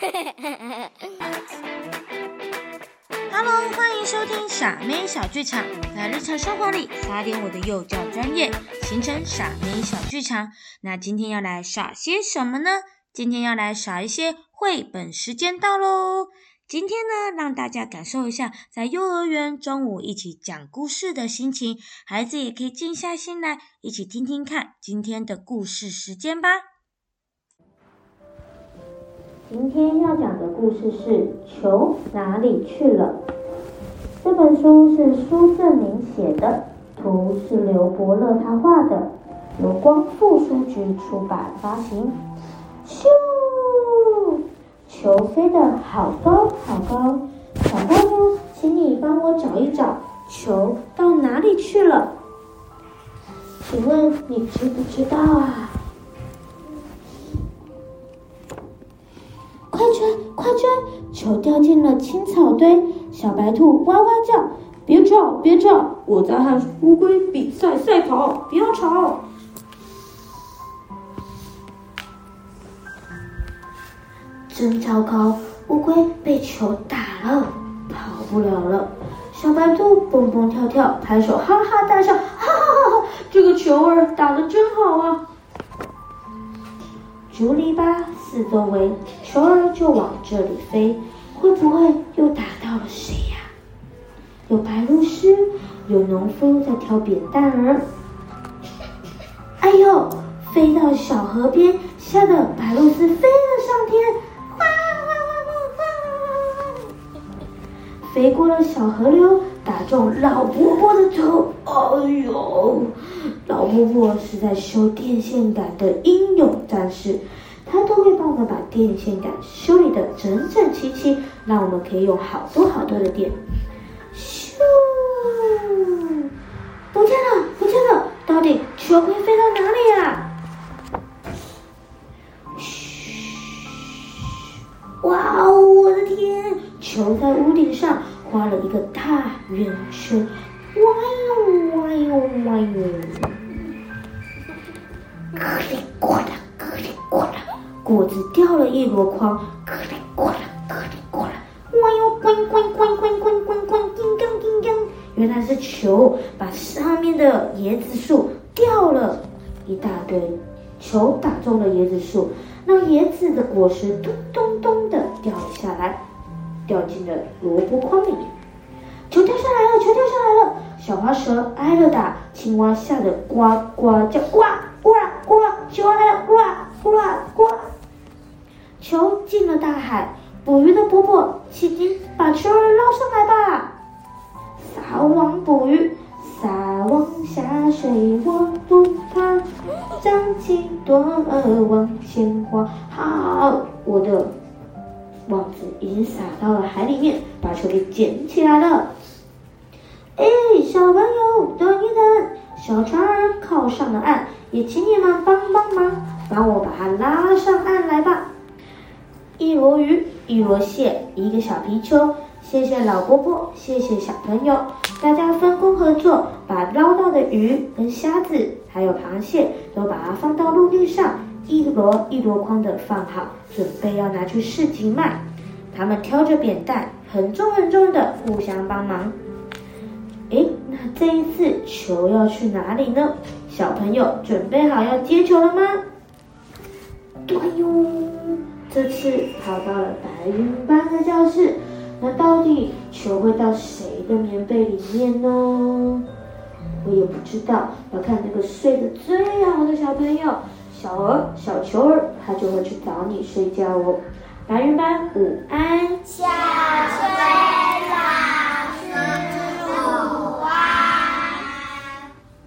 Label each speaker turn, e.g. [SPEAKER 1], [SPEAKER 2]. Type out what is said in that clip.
[SPEAKER 1] Hello，欢迎收听傻妹小剧场，在日常生活里撒点我的幼教专业，形成傻妹小剧场。那今天要来耍些什么呢？今天要来耍一些绘本时间到喽。今天呢，让大家感受一下在幼儿园中午一起讲故事的心情，孩子也可以静下心来一起听听看今天的故事时间吧。
[SPEAKER 2] 今天要讲的故事是《球哪里去了》。这本书是苏正明写的，图是刘伯乐他画的，由光复书局出版发行。咻，球飞得好高好高，小大妞，请你帮我找一找，球到哪里去了？请问你知不知道啊？球掉进了青草堆，小白兔哇哇叫：“别吵，别吵！我在和乌龟比赛赛跑，不要吵！”真糟糕，乌龟被球打了，跑不了了。小白兔蹦蹦跳跳，拍手哈哈大笑：“哈哈哈哈！这个球儿打得真好啊！”竹篱笆四周围，球儿就往这里飞，会不会又打到了谁呀？有白鹭鸶，有农夫在挑扁担儿。哎呦，飞到小河边，吓得白鹭鸶飞了上天，哇哇哇哇哇！飞过了小河流，打中老伯伯的头。哎呦！老伯伯是在修电线杆的英勇战士，他都会帮我们把电线杆修理的整整齐齐，让我们可以用好多好多的电。咻！不见了，不见了！到底球会飞到哪里啊？嘘！哇哦，我的天！球在屋顶上画了一个大圆圈。哇哟哇哟哇哟！咯里咕啦，咯里咕啦，果子掉了一箩筐，咯里咕啦，咯里咕啦，哇哟，滚滚滚滚滚滚滚，叮当叮当，原来是球把上面的椰子树掉了一大堆，球打中了椰子树，那椰子的果实咚咚咚的掉了下来，掉进了萝卜筐里面，球掉下来了，球掉下来了，小花蛇挨了打，青蛙吓得呱呱叫，呱。球来了！呱呱呱，球进了大海。捕鱼的伯伯，请您把球捞上来吧。撒网捕鱼，撒网下水我不怕，张起舵儿往前划。好，我的网子已经撒到了海里面，把球给捡起来了。哎，小朋友，等一等，小船儿靠上了岸。也请你们帮帮忙，帮我把它拉上岸来吧。一箩鱼，一箩蟹，一个小皮球。谢谢老伯伯，谢谢小朋友，大家分工合作，把捞到的鱼跟虾子还有螃蟹都把它放到陆地上，一箩一箩筐的放好，准备要拿去市集卖。他们挑着扁担，很重很重的，互相帮忙。这一次球要去哪里呢？小朋友准备好要接球了吗？对哟，这次跑到了白云班的教室，那到底球会到谁的棉被里面呢？我也不知道，要看那个睡得最好的小朋友，小鹅、小球儿，他就会去找你睡觉哦。白云班午安。